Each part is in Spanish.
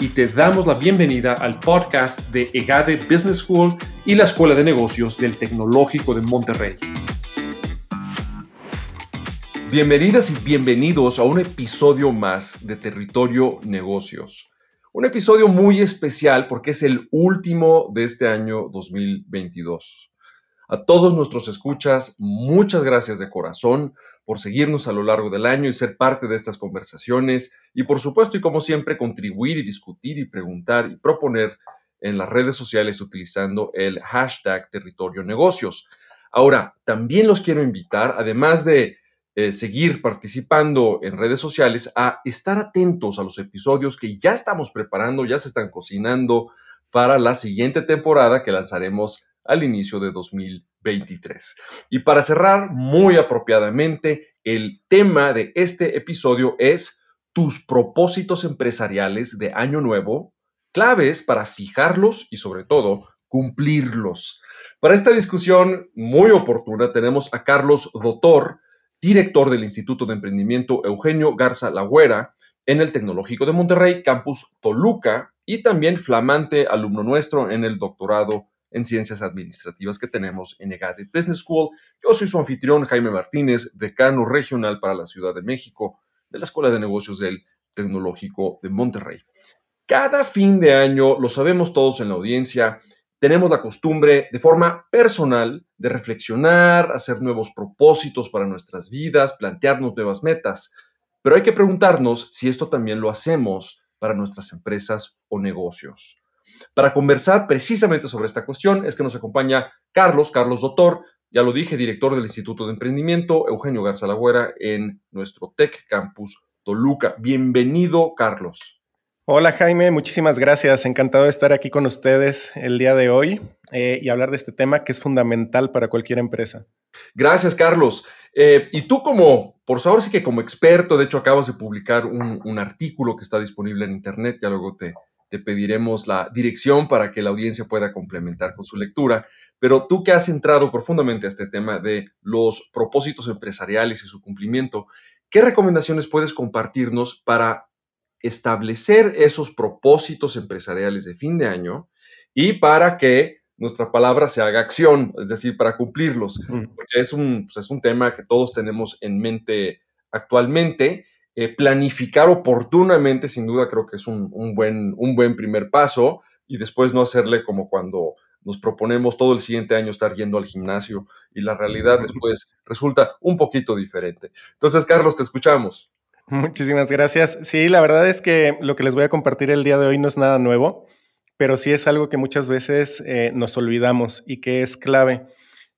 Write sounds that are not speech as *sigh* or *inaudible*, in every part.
y te damos la bienvenida al podcast de EGADE Business School y la Escuela de Negocios del Tecnológico de Monterrey. Bienvenidas y bienvenidos a un episodio más de Territorio Negocios. Un episodio muy especial porque es el último de este año 2022. A todos nuestros escuchas, muchas gracias de corazón por seguirnos a lo largo del año y ser parte de estas conversaciones y por supuesto y como siempre contribuir y discutir y preguntar y proponer en las redes sociales utilizando el hashtag territorio negocios. Ahora, también los quiero invitar, además de eh, seguir participando en redes sociales, a estar atentos a los episodios que ya estamos preparando, ya se están cocinando para la siguiente temporada que lanzaremos al inicio de 2023. Y para cerrar muy apropiadamente, el tema de este episodio es tus propósitos empresariales de año nuevo, claves para fijarlos y sobre todo cumplirlos. Para esta discusión muy oportuna tenemos a Carlos Dotor, director del Instituto de Emprendimiento Eugenio Garza Lagüera en el Tecnológico de Monterrey, Campus Toluca, y también flamante alumno nuestro en el doctorado en ciencias administrativas que tenemos en EGADE Business School. Yo soy su anfitrión, Jaime Martínez, decano regional para la Ciudad de México de la Escuela de Negocios del Tecnológico de Monterrey. Cada fin de año, lo sabemos todos en la audiencia, tenemos la costumbre de forma personal de reflexionar, hacer nuevos propósitos para nuestras vidas, plantearnos nuevas metas. Pero hay que preguntarnos si esto también lo hacemos para nuestras empresas o negocios. Para conversar precisamente sobre esta cuestión es que nos acompaña Carlos, Carlos Doctor, ya lo dije, director del Instituto de Emprendimiento, Eugenio Garza Lagüera, en nuestro Tech Campus Toluca. Bienvenido, Carlos. Hola Jaime, muchísimas gracias. Encantado de estar aquí con ustedes el día de hoy eh, y hablar de este tema que es fundamental para cualquier empresa. Gracias, Carlos. Eh, y tú como, por favor, sí que como experto, de hecho acabas de publicar un, un artículo que está disponible en Internet, ya luego te, te pediremos la dirección para que la audiencia pueda complementar con su lectura. Pero tú que has entrado profundamente a este tema de los propósitos empresariales y su cumplimiento, ¿qué recomendaciones puedes compartirnos para establecer esos propósitos empresariales de fin de año y para que nuestra palabra se haga acción, es decir, para cumplirlos? Porque es un, pues, es un tema que todos tenemos en mente actualmente eh, planificar oportunamente, sin duda creo que es un, buen, un buen primer paso y después no hacerle como cuando nos proponemos todo el siguiente año estar yendo al gimnasio y la realidad después resulta un poquito diferente. Entonces, Carlos, te escuchamos. Muchísimas gracias. Sí, la verdad es que lo que les voy a compartir el día de hoy no es nada nuevo, pero sí es algo que muchas veces eh, nos olvidamos y que es clave.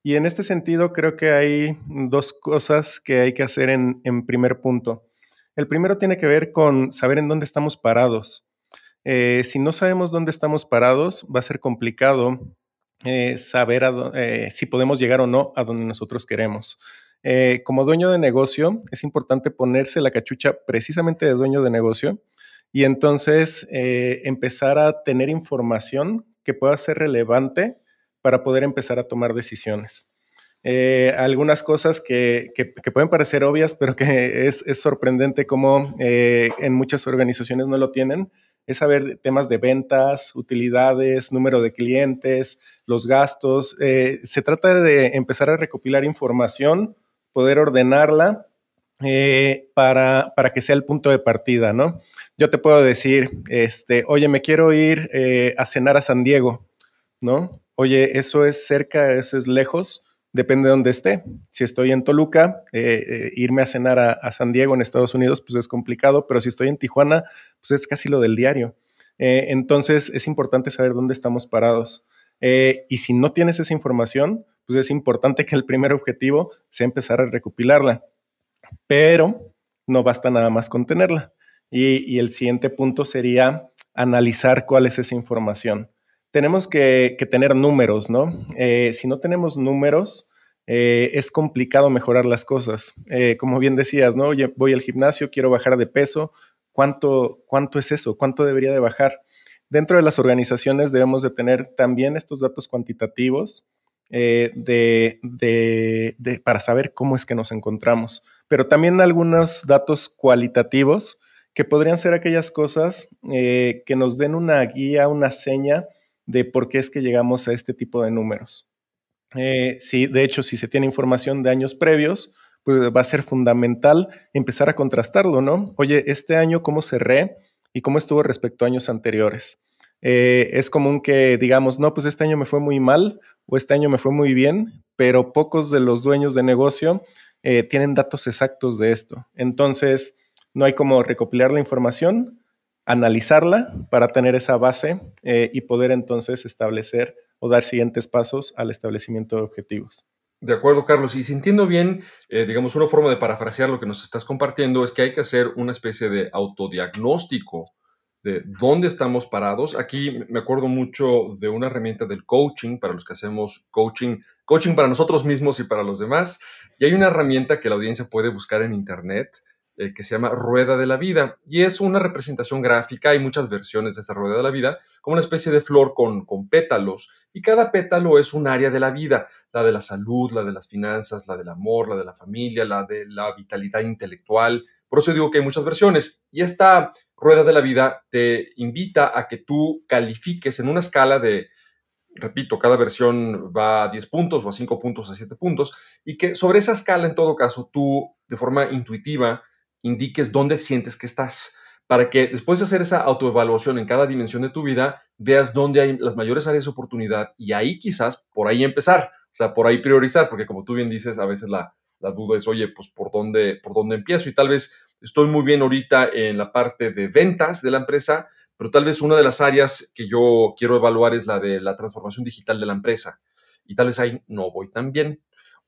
Y en este sentido creo que hay dos cosas que hay que hacer en, en primer punto. El primero tiene que ver con saber en dónde estamos parados. Eh, si no sabemos dónde estamos parados, va a ser complicado eh, saber eh, si podemos llegar o no a donde nosotros queremos. como dueño de negocio, es importante ponerse la cachucha precisamente de dueño de negocio y entonces empezar a tener información que pueda ser relevante para poder empezar a tomar decisiones. Eh, algunas cosas que, pueden parecer obvias, pero que es, sorprendente cómo eh, en muchas organizaciones no lo tienen, es saber temas de ventas, utilidades, número de clientes, los gastos. Eh, se trata de empezar a recopilar información, poder ordenarla para, para, que sea el punto de partida, ¿no? Yo te puedo decir, este, oye, me quiero ir a cenar a San Diego, ¿no? Oye, eso es cerca, eso es lejos depende de dónde esté. Si estoy en Toluca, eh, eh, irme a cenar a, San Diego en Estados Unidos, pues es complicado, pero si estoy en Tijuana, pues es casi lo del diario. Eh, entonces es importante saber dónde estamos parados. y si no tienes esa información, pues es importante que el primer objetivo sea empezar a recopilarla. Pero no basta nada más con tenerla. y el siguiente punto sería analizar cuál es esa información. Tenemos que, tener números, ¿no? Eh, si no tenemos números, eh, es complicado mejorar las cosas. Eh, como bien decías, ¿no? Voy al gimnasio, quiero bajar de peso. ¿Cuánto, ¿Cuánto es eso? ¿Cuánto debería de bajar? Dentro de las organizaciones debemos de tener también estos datos cuantitativos de, para saber cómo es que nos encontramos, pero también algunos datos cualitativos que podrían ser aquellas cosas que nos den una guía, una seña de por qué es que llegamos a este tipo de números. Eh, sí, de hecho, si se tiene información de años previos, pues va a ser fundamental empezar a contrastarlo, ¿no? Oye, este año, ¿cómo cerré y cómo estuvo respecto a años anteriores? Eh, es común que digamos, no, pues este año me fue muy mal o este año me fue muy bien, pero pocos de los dueños de negocio eh, tienen datos exactos de esto. Entonces, no hay como recopilar la información, analizarla para tener esa base eh, y poder entonces establecer o dar siguientes pasos al establecimiento de objetivos. De acuerdo, Carlos. Y si entiendo bien, eh, digamos, una forma de parafrasear lo que nos estás compartiendo es que hay que hacer una especie de autodiagnóstico de dónde estamos parados. Aquí me acuerdo mucho de una herramienta del coaching para los que hacemos coaching, coaching para nosotros mismos y para los demás. Y hay una herramienta que la audiencia puede buscar en Internet eh, que se llama Rueda de la Vida. Y es una representación gráfica, hay muchas versiones de esa Rueda de la Vida, como una especie de flor con, con pétalos. Y cada pétalo es un área de la vida, la de la salud, la de las finanzas, la del amor, la de la familia, la de la vitalidad intelectual. Por eso digo que hay muchas versiones. Y esta Rueda de la Vida te invita a que tú califiques en una escala de, repito, cada versión va a 10 puntos o a 5 puntos, a 7 puntos, y que sobre esa escala, en todo caso, tú de forma intuitiva indiques dónde sientes que estás, para que después de hacer esa autoevaluación en cada dimensión de tu vida, veas dónde hay las mayores áreas de oportunidad y ahí quizás por ahí empezar, o sea, por ahí priorizar, porque como tú bien dices, a veces la, duda es, oye, pues por dónde, por dónde empiezo y tal vez estoy muy bien ahorita en la parte de ventas de la empresa, pero tal vez una de las áreas que yo quiero evaluar es la de la transformación digital de la empresa y tal vez ahí no voy tan bien.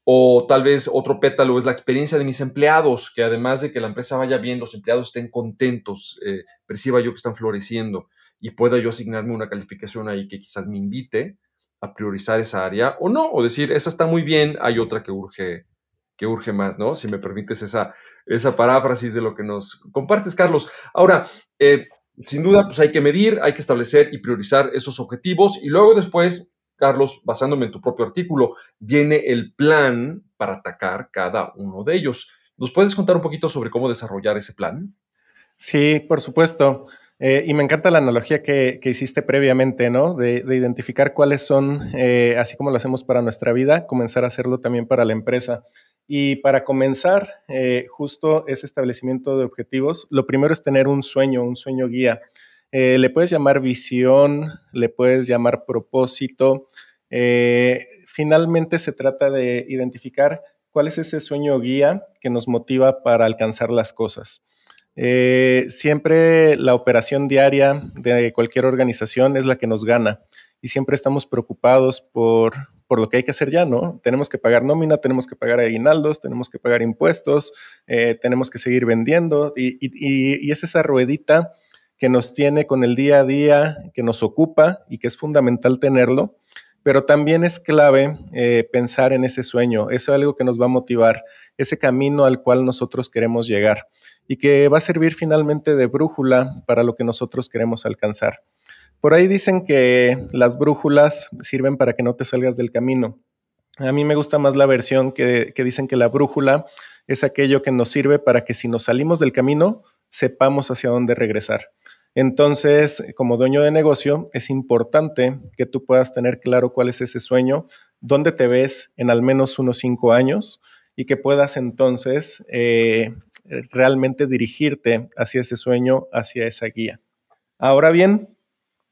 O tal vez otro pétalo es la experiencia de mis empleados, que además de que la empresa vaya bien, los empleados estén contentos, eh, perciba yo que están floreciendo y pueda yo asignarme una calificación ahí que quizás me invite a priorizar esa área o no, o decir, esa está muy bien, hay otra que urge, que urge más, ¿no? Si me permites esa, esa paráfrasis de lo que nos compartes, Carlos. Ahora, eh, sin duda, pues hay que medir, hay que establecer y priorizar esos objetivos y luego después Carlos, basándome en tu propio artículo, viene el plan para atacar cada uno de ellos. ¿Nos puedes contar un poquito sobre cómo desarrollar ese plan? Sí, por supuesto. Eh, y me encanta la analogía que, hiciste previamente, ¿no? De, identificar cuáles son, eh, así como lo hacemos para nuestra vida, comenzar a hacerlo también para la empresa. Y para comenzar, eh, justo ese establecimiento de objetivos, lo primero es tener un sueño, un sueño guía. Eh, le puedes llamar visión, le puedes llamar propósito. Eh, finalmente se trata de identificar cuál es ese sueño guía que nos motiva para alcanzar las cosas. Eh, siempre la operación diaria de cualquier organización es la que nos gana y siempre estamos preocupados por, lo que hay que hacer ya, ¿no? Tenemos que pagar nómina, tenemos que pagar aguinaldos, tenemos que pagar impuestos, tenemos que seguir vendiendo y es esa ruedita que nos tiene con el día a día, que nos ocupa y que es fundamental tenerlo, pero también es clave eh, pensar en ese sueño, es algo que nos va a motivar, ese camino al cual nosotros queremos llegar y que va a servir finalmente de brújula para lo que nosotros queremos alcanzar. Por ahí dicen que las brújulas sirven para que no te salgas del camino. A mí me gusta más la versión que, que dicen que la brújula es aquello que nos sirve para que si nos salimos del camino, sepamos hacia dónde regresar. Entonces, como dueño de negocio, es importante que tú puedas tener claro cuál es ese sueño, dónde te ves en al menos unos cinco años y que puedas entonces eh, realmente dirigirte hacia ese sueño, hacia esa guía. Ahora bien,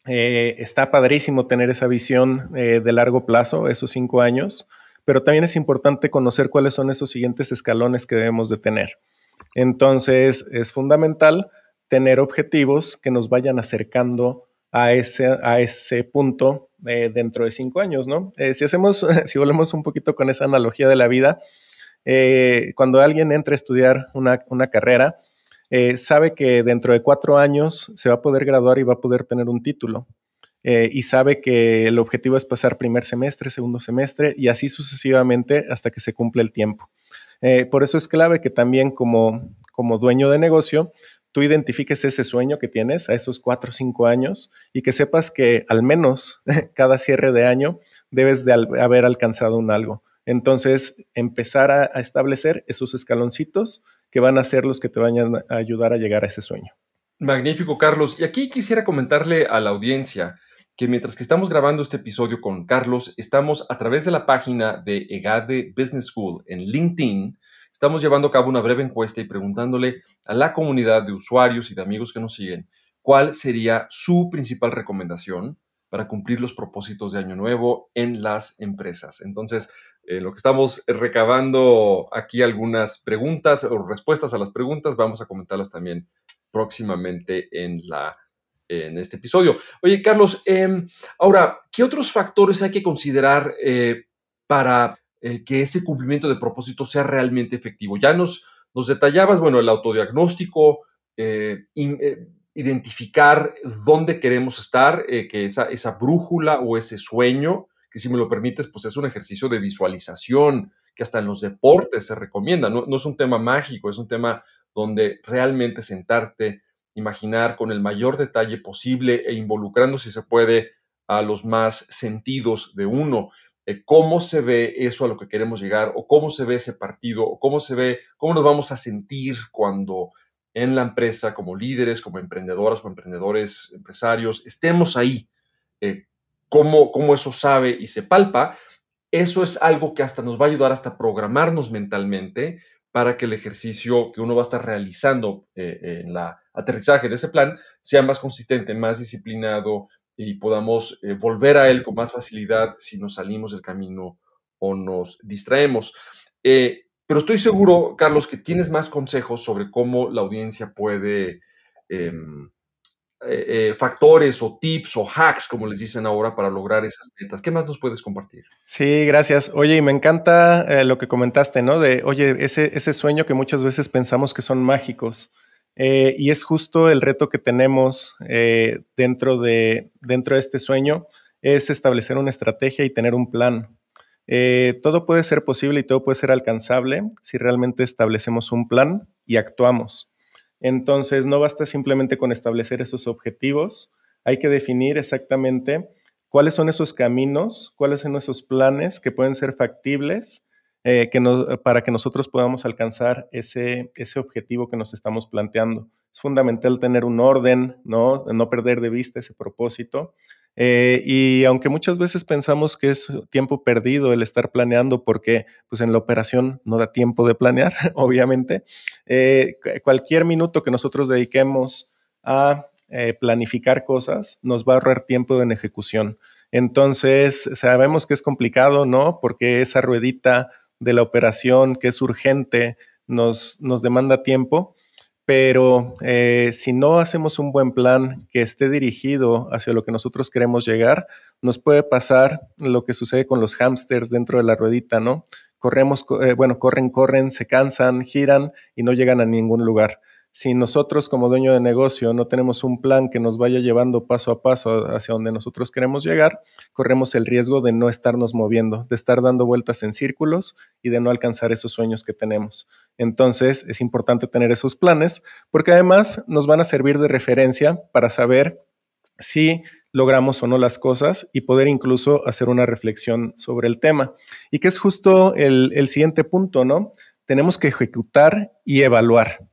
eh, está padrísimo tener esa visión eh, de largo plazo, esos cinco años, pero también es importante conocer cuáles son esos siguientes escalones que debemos de tener. Entonces, es fundamental tener objetivos que nos vayan acercando a ese, a ese punto eh, dentro de cinco años, ¿no? Eh, si hacemos, *laughs* si volvemos un poquito con esa analogía de la vida, eh, cuando alguien entra a estudiar una, una carrera, sabe que dentro de cuatro años se va a poder graduar y va a poder tener un título. y sabe que el objetivo es pasar primer semestre, segundo semestre y así sucesivamente hasta que se cumple el tiempo. Por eso es clave que también como, como dueño de negocio, tú identifiques ese sueño que tienes a esos cuatro o cinco años y que sepas que al menos *laughs* cada cierre de año debes de haber alcanzado un algo. Entonces, empezar a, establecer esos escaloncitos que van a ser los que te vayan a ayudar a llegar a ese sueño. Magnífico, Carlos. Y aquí quisiera comentarle a la audiencia que mientras que estamos grabando este episodio con Carlos, estamos a través de la página de EGADE Business School en LinkedIn, estamos llevando a cabo una breve encuesta y preguntándole a la comunidad de usuarios y de amigos que nos siguen cuál sería su principal recomendación para cumplir los propósitos de Año Nuevo en las empresas. Entonces, eh, lo que estamos recabando aquí algunas preguntas o respuestas a las preguntas, vamos a comentarlas también próximamente en la en este episodio. Oye, Carlos, em, ahora, ¿qué otros factores hay que considerar eh, para eh, que ese cumplimiento de propósito sea realmente efectivo? Ya nos, nos detallabas, bueno, el autodiagnóstico, identificar dónde queremos estar, eh, que esa, esa brújula o ese sueño, que si me lo permites, pues es un ejercicio de visualización que hasta en los deportes se recomienda. No, no es un tema mágico, es un tema donde realmente sentarte, imaginar con el mayor detalle posible e involucrando, si se puede, a los más sentidos de uno. Eh, cómo se ve eso a lo que queremos llegar, o cómo se ve ese partido, o cómo se ve, cómo nos vamos a sentir cuando en la empresa, como líderes, como emprendedoras, como emprendedores, empresarios, estemos ahí, eh, cómo, eso sabe y se palpa, eso es algo que hasta nos va a ayudar hasta programarnos mentalmente para que el ejercicio que uno va a estar realizando eh, en la aterrizaje de ese plan sea más consistente, más disciplinado y podamos eh, volver a él con más facilidad si nos salimos del camino o nos distraemos. Pero estoy seguro, Carlos, que tienes más consejos sobre cómo la audiencia puede, em, eh, eh, factores o tips o hacks, como les dicen ahora, para lograr esas metas. ¿Qué más nos puedes compartir? Sí, gracias. Oye, y me encanta eh, lo que comentaste, ¿no? De, oye, ese, ese sueño que muchas veces pensamos que son mágicos. Y es justo el reto que tenemos dentro, de, dentro de este sueño, es establecer una estrategia y tener un plan. Eh, todo puede ser posible y todo puede ser alcanzable si realmente establecemos un plan y actuamos. Entonces, no basta simplemente con establecer esos objetivos, hay que definir exactamente cuáles son esos caminos, cuáles son esos planes que pueden ser factibles eh, para que nosotros podamos alcanzar ese, ese objetivo que nos estamos planteando. Es fundamental tener un orden, ¿no? no perder de vista ese propósito eh, y aunque muchas veces pensamos que es tiempo perdido el estar planeando porque pues en la operación no da tiempo de planear, *laughs* obviamente, eh, cualquier minuto que nosotros dediquemos a eh, planificar cosas nos va a ahorrar tiempo en ejecución. Entonces, sabemos que es complicado, ¿no? Porque esa ruedita de la operación que es urgente nos, nos demanda tiempo, pero eh, si no hacemos un buen plan que esté dirigido hacia lo que nosotros queremos llegar, nos puede pasar lo que sucede con los hámsters dentro de la ruedita, ¿no? Corremos, eh, bueno, corren, corren, se cansan, giran y no llegan a ningún lugar si nosotros como dueño de negocio no tenemos un plan que nos vaya llevando paso a paso hacia donde nosotros queremos llegar, corremos el riesgo de no estarnos moviendo, de estar dando vueltas en círculos y de no alcanzar esos sueños que tenemos. Entonces es importante tener esos planes porque además nos van a servir de referencia para saber si logramos o no las cosas y poder incluso hacer una reflexión sobre el tema. Y que es justo el, el siguiente punto, ¿no? Tenemos que ejecutar y evaluar.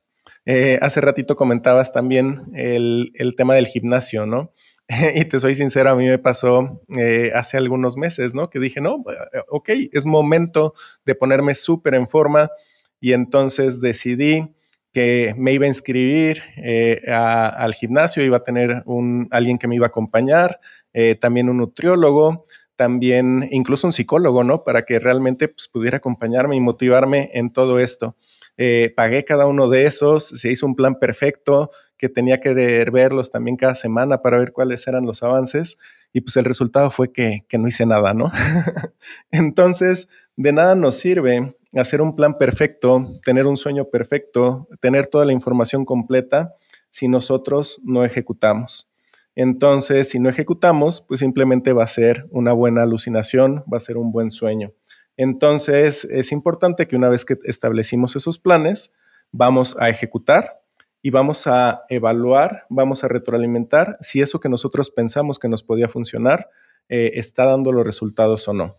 Eh, hace ratito comentabas también el, tema del gimnasio, ¿no? *laughs* y te soy sincero, a mí me pasó eh, hace algunos meses, ¿no? Que dije, no, eh, ok, es momento de ponerme súper en forma y entonces decidí que me iba a inscribir al gimnasio, iba a tener un, alguien que me iba a acompañar, también un nutriólogo, también incluso un psicólogo, ¿no? Para que realmente pues, pudiera acompañarme y motivarme en todo esto. Eh, pagué cada uno de esos, se hizo un plan perfecto que tenía que verlos también cada semana para ver cuáles eran los avances y pues el resultado fue que, no hice nada, ¿no? *laughs* Entonces, de nada nos sirve hacer un plan perfecto, tener un sueño perfecto, tener toda la información completa si nosotros no ejecutamos. Entonces, si no ejecutamos, pues simplemente va a ser una buena alucinación, va a ser un buen sueño. Entonces, es importante que una vez que establecimos esos planes, vamos a ejecutar y vamos a evaluar, vamos a retroalimentar si eso que nosotros pensamos que nos podía funcionar eh, está dando los resultados o no.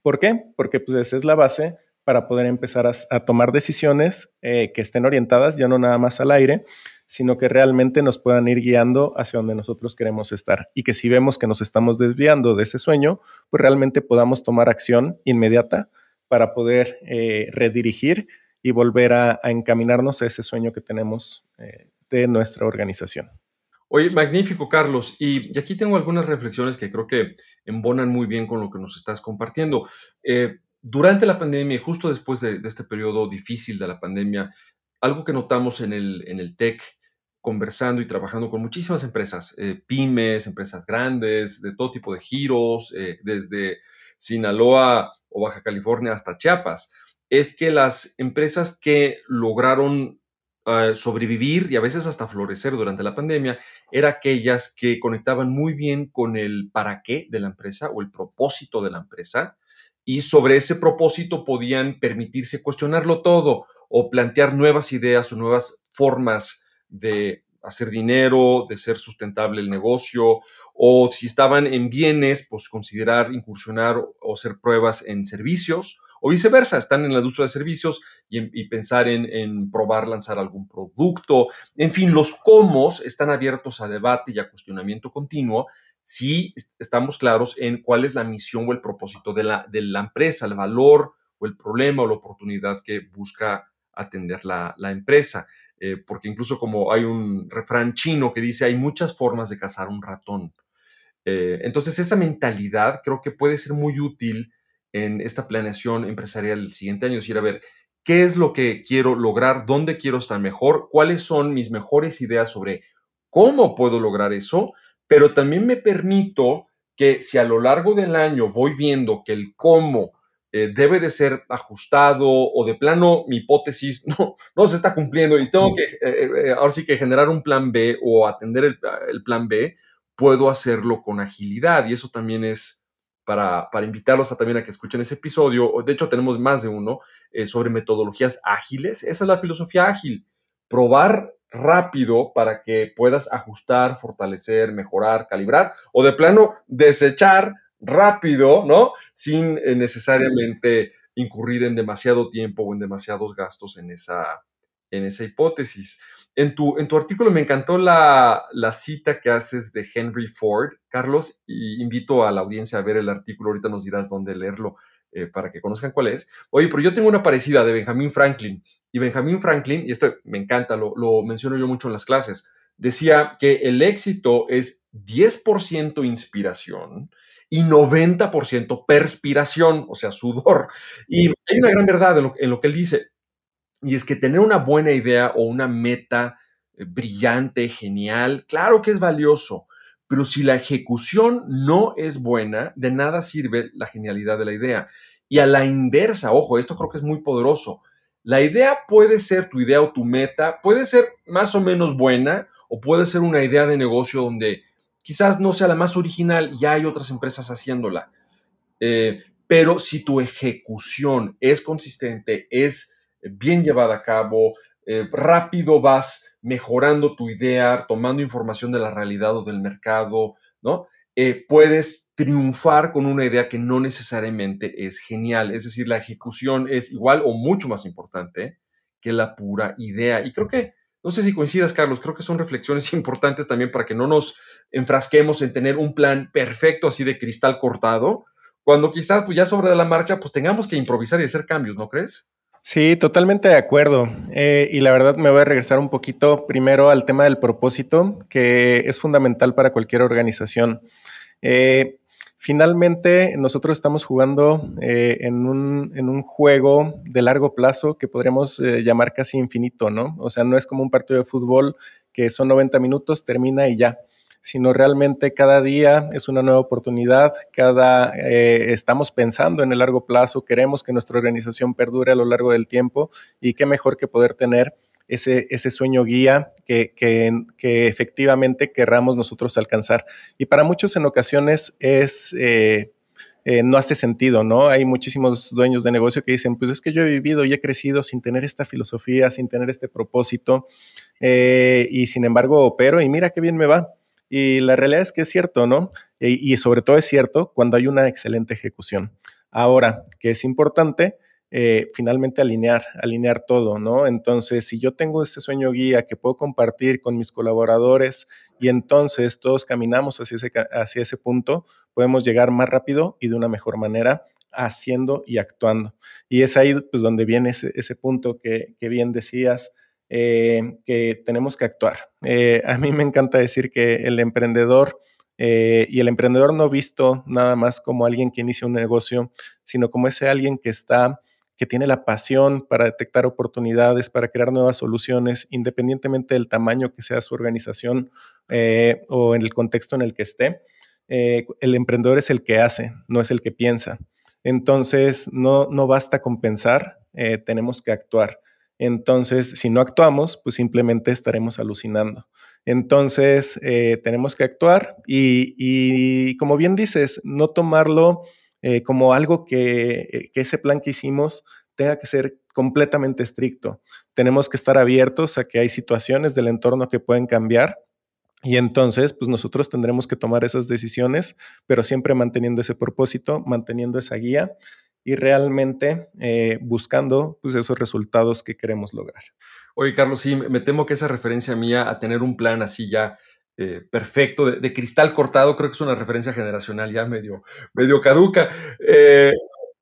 ¿Por qué? Porque pues esa es la base para poder empezar a, tomar decisiones eh, que estén orientadas ya no nada más al aire, sino que realmente nos puedan ir guiando hacia donde nosotros queremos estar y que si vemos que nos estamos desviando de ese sueño, pues realmente podamos tomar acción inmediata para poder eh, redirigir y volver a, encaminarnos a ese sueño que tenemos eh, de nuestra organización. Oye, magnífico, Carlos. Y, aquí tengo algunas reflexiones que creo que embonan muy bien con lo que nos estás compartiendo. Eh, durante la pandemia y justo después de, este periodo difícil de la pandemia, algo que notamos en el, en el TEC, conversando y trabajando con muchísimas empresas, eh, pymes, empresas grandes, de todo tipo de giros, desde Sinaloa o Baja California hasta Chiapas, es que las empresas que lograron eh, sobrevivir y a veces hasta florecer durante la pandemia eran aquellas que conectaban muy bien con el para qué de la empresa o el propósito de la empresa y sobre ese propósito podían permitirse cuestionarlo todo o plantear nuevas ideas o nuevas formas de hacer dinero, de ser sustentable el negocio, o si estaban en bienes, pues considerar incursionar o hacer pruebas en servicios, o viceversa, están en la industria de servicios y, pensar en, probar lanzar algún producto. En fin, los cómo están abiertos a debate y a cuestionamiento continuo si estamos claros en cuál es la misión o el propósito de la, de la empresa, el valor o el problema o la oportunidad que busca atender la, empresa. Eh, porque incluso como hay un refrán chino que dice hay muchas formas de cazar un ratón. Eh, entonces esa mentalidad creo que puede ser muy útil en esta planeación empresarial el siguiente año, decir, a ver, ¿qué es lo que quiero lograr? ¿Dónde quiero estar mejor? ¿Cuáles son mis mejores ideas sobre cómo puedo lograr eso? Pero también me permito que si a lo largo del año voy viendo que el cómo eh, debe de ser ajustado o de plano mi hipótesis *laughs* no, no se está cumpliendo y tengo que, eh, eh, ahora sí que generar un plan B o atender el, el plan B, puedo hacerlo con agilidad y eso también es para, invitarlos a, también a que escuchen ese episodio. De hecho, tenemos más de uno eh, sobre metodologías ágiles. Esa es la filosofía ágil. Probar rápido para que puedas ajustar, fortalecer, mejorar, calibrar o de plano desechar rápido, ¿no? Sin eh, necesariamente incurrir en demasiado tiempo o en demasiados gastos en esa, en esa hipótesis. En tu, en tu artículo me encantó la, cita que haces de Henry Ford, Carlos, y invito a la audiencia a ver el artículo, ahorita nos dirás dónde leerlo eh, para que conozcan cuál es. Oye, pero yo tengo una parecida de Benjamin Franklin, y Benjamin Franklin, y esto me encanta, lo, lo menciono yo mucho en las clases, decía que el éxito es 10% inspiración, y 90% perspiración, o sea, sudor. Y hay una gran verdad en lo, en lo, que él dice. Y es que tener una buena idea o una meta eh, brillante, genial, claro que es valioso, pero si la ejecución no es buena, de nada sirve la genialidad de la idea. Y a la inversa, ojo, esto creo que es muy poderoso. La idea puede ser tu idea o tu meta, puede ser más o menos buena o puede ser una idea de negocio donde quizás no sea la más original, ya hay otras empresas haciéndola. Eh, pero si tu ejecución es consistente, es bien llevada a cabo, eh, rápido vas mejorando tu idea, tomando información de la realidad o del mercado, ¿no? Eh, puedes triunfar con una idea que no necesariamente es genial. Es decir, la ejecución es igual o mucho más importante que la pura idea. Y creo que, no sé si coincidas, Carlos, creo que son reflexiones *laughs* importantes también para que no nos enfrasquemos en tener un plan perfecto así de cristal cortado, cuando quizás pues ya sobre la marcha pues tengamos que improvisar y hacer cambios, ¿no crees? Sí, totalmente de acuerdo. Eh, y la verdad me voy a regresar un poquito primero al tema del propósito, que es fundamental para cualquier organización. Eh, finalmente, nosotros estamos jugando eh, en, un, en, un, juego de largo plazo que podríamos llamar casi infinito, ¿no? O sea, no es como un partido de fútbol que son 90 minutos, termina y ya sino realmente cada día es una nueva oportunidad, cada eh, estamos pensando en el largo plazo, queremos que nuestra organización perdure a lo largo del tiempo y qué mejor que poder tener ese, ese sueño guía que, que, efectivamente querramos nosotros alcanzar. Y para muchos en ocasiones es... Eh, eh, no hace sentido, ¿no? Hay muchísimos dueños de negocio que dicen, pues es que yo he vivido y he crecido sin tener esta filosofía, sin tener este propósito, eh, y sin embargo opero y mira qué bien me va. Y la realidad es que es cierto, ¿no? y sobre todo es cierto cuando hay una excelente ejecución. Ahora, que es importante, eh, finalmente alinear, alinear todo, ¿no? Entonces, si yo tengo este sueño guía que puedo compartir con mis colaboradores y entonces todos caminamos hacia ese, hacia ese punto, podemos llegar más rápido y de una mejor manera haciendo y actuando. Y es ahí pues, donde viene ese, punto que, bien decías, eh, que tenemos que actuar. Eh, a mí me encanta decir que el emprendedor y el emprendedor no visto nada más como alguien que inicia un negocio, sino como ese alguien que está que tiene la pasión para detectar oportunidades, para crear nuevas soluciones, independientemente del tamaño que sea su organización eh, o en el contexto en el que esté. Eh, el emprendedor es el que hace, no es el que piensa. Entonces, no, no basta con pensar, tenemos que actuar. Entonces, si no actuamos, pues simplemente estaremos alucinando. Entonces, eh, tenemos que actuar y, como bien dices, no tomarlo eh, como algo que, que, ese plan que hicimos tenga que ser completamente estricto. Tenemos que estar abiertos a que hay situaciones del entorno que pueden cambiar. Y entonces, pues nosotros tendremos que tomar esas decisiones, pero siempre manteniendo ese propósito, manteniendo esa guía y realmente eh, buscando pues, esos resultados que queremos lograr. Oye, Carlos, sí, me temo que esa referencia mía a tener un plan así ya eh, perfecto, de, cristal cortado, creo que es una referencia generacional ya medio, medio caduca. Eh,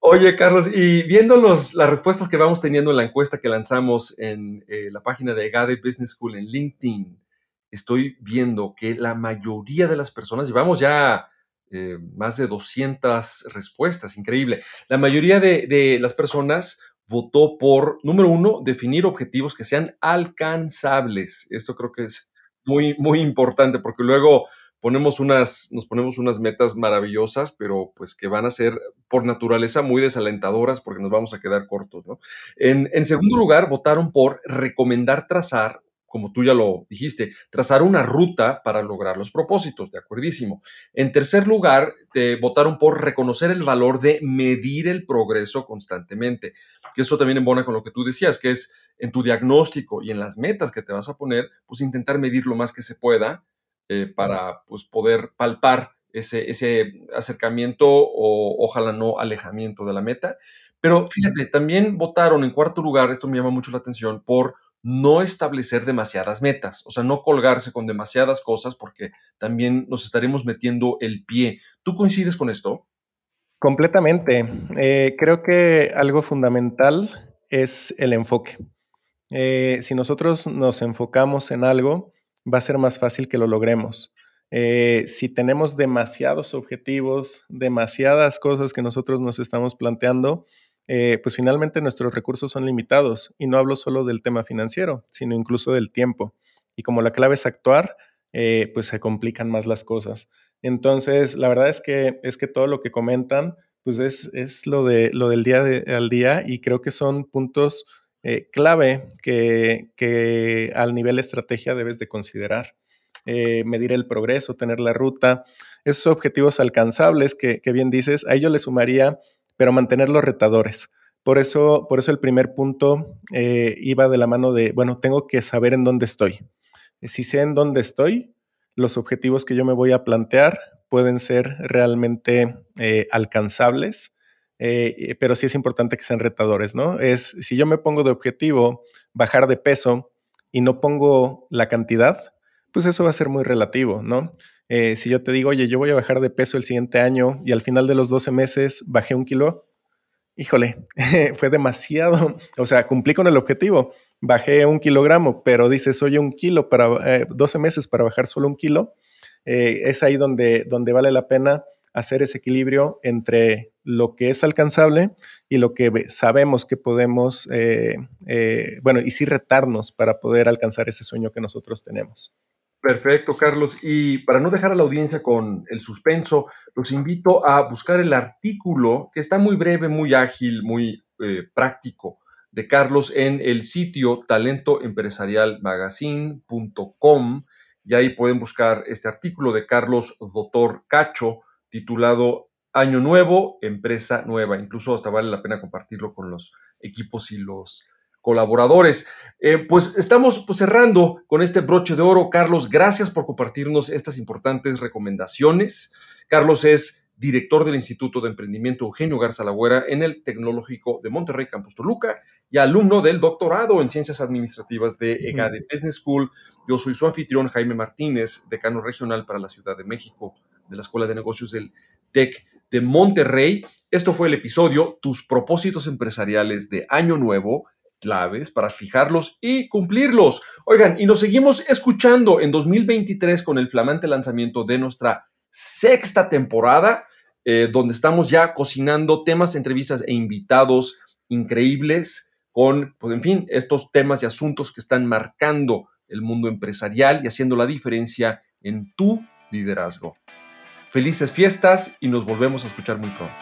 oye, Carlos, y viendo los, las respuestas que vamos teniendo en la encuesta que lanzamos en la página de GADE Business School en LinkedIn, estoy viendo que la mayoría de las personas, llevamos ya eh, más de 200 respuestas, increíble. La mayoría de, las personas votó por, número uno, definir objetivos que sean alcanzables. Esto creo que es muy, muy importante porque luego ponemos unas, nos ponemos unas metas maravillosas, pero pues que van a ser por naturaleza muy desalentadoras porque nos vamos a quedar cortos, ¿no? En, en segundo lugar, votaron por recomendar trazar como tú ya lo dijiste, trazar una ruta para lograr los propósitos, de acuerdísimo. En tercer lugar, te votaron por reconocer el valor de medir el progreso constantemente, que eso también embona con lo que tú decías, que es en tu diagnóstico y en las metas que te vas a poner, pues intentar medir lo más que se pueda eh, para pues, poder palpar ese, ese acercamiento o ojalá no alejamiento de la meta. Pero fíjate, también votaron en cuarto lugar, esto me llama mucho la atención, por no establecer demasiadas metas, o sea, no colgarse con demasiadas cosas porque también nos estaremos metiendo el pie. ¿Tú coincides con esto? Completamente. Eh, creo que algo fundamental es el enfoque. Eh, si nosotros nos enfocamos en algo, va a ser más fácil que lo logremos. Eh, si tenemos demasiados objetivos, demasiadas cosas que nosotros nos estamos planteando, eh, pues finalmente nuestros recursos son limitados y no hablo solo del tema financiero, sino incluso del tiempo. Y como la clave es actuar, pues se complican más las cosas. Entonces, la verdad es que, es que todo lo que comentan, pues es, lo, de, lo del día al día y creo que son puntos eh, clave que, al nivel estrategia debes de considerar. medir el progreso, tener la ruta, esos objetivos alcanzables que, que bien dices, a ello le sumaría pero mantenerlos retadores. Por eso, por eso el primer punto eh, iba de la mano de, bueno, tengo que saber en dónde estoy. Si sé en dónde estoy, los objetivos que yo me voy a plantear pueden ser realmente eh, alcanzables, eh, pero sí es importante que sean retadores, ¿no? Es, si yo me pongo de objetivo bajar de peso y no pongo la cantidad, pues eso va a ser muy relativo, ¿no? Eh, si yo te digo, oye, yo voy a bajar de peso el siguiente año y al final de los 12 meses bajé un kilo, híjole, *laughs* fue demasiado, o sea, cumplí con el objetivo, bajé un kilogramo, pero dices, oye, un kilo para 12 eh, meses para bajar solo un kilo, eh, es ahí donde, donde vale la pena hacer ese equilibrio entre lo que es alcanzable y lo que sabemos que podemos, bueno, y sí retarnos para poder alcanzar ese sueño que nosotros tenemos. Perfecto, Carlos. Y para no dejar a la audiencia con el suspenso, los invito a buscar el artículo que está muy breve, muy ágil, muy eh, práctico de Carlos en el sitio talentoempresarialmagazine.com y ahí pueden buscar este artículo de Carlos Doctor Cacho titulado Año Nuevo, Empresa Nueva. Incluso hasta vale la pena compartirlo con los equipos y los colaboradores. Eh, pues estamos pues, cerrando con este broche de oro. Carlos, gracias por compartirnos estas importantes recomendaciones. Carlos es director del Instituto de Emprendimiento Eugenio Garza Lagüera en el Tecnológico de Monterrey, Campus Toluca, y alumno del doctorado en Ciencias Administrativas de EGADE Business School. Yo soy su anfitrión, Jaime Martínez, decano regional para la Ciudad de México de la Escuela de Negocios del TEC de Monterrey. Esto fue el episodio Tus propósitos empresariales de Año Nuevo, claves para fijarlos y cumplirlos. Oigan, y nos seguimos escuchando en 2023 con el flamante lanzamiento de nuestra sexta temporada eh, donde estamos ya cocinando temas, entrevistas e invitados increíbles con, pues en fin, estos temas y asuntos que están marcando el mundo empresarial y haciendo la diferencia en tu liderazgo. Felices fiestas y nos volvemos a escuchar muy pronto.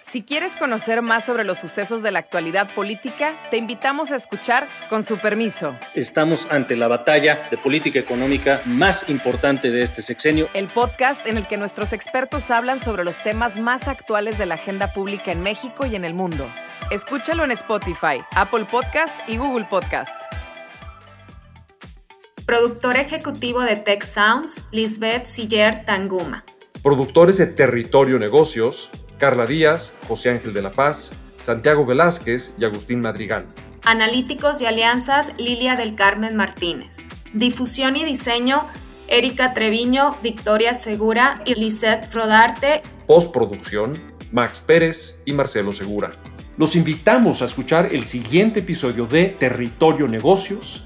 Si quieres conocer más sobre los sucesos de la actualidad política, te invitamos a escuchar Con su permiso. Estamos ante la batalla de política económica más importante de este sexenio. El podcast en el que nuestros expertos hablan sobre los temas más actuales de la agenda pública en México y en el mundo. Escúchalo en Spotify, Apple Podcast y Google Podcast. Productor ejecutivo de Tech Sounds, Lisbeth Siller Tanguma. Productores de Territorio Negocios, Carla Díaz, José Ángel de la Paz, Santiago Velázquez y Agustín Madrigal. Analíticos y alianzas, Lilia del Carmen Martínez. Difusión y diseño, Erika Treviño, Victoria Segura y Lisette Rodarte. Postproducción, Max Pérez y Marcelo Segura. Los invitamos a escuchar el siguiente episodio de Territorio Negocios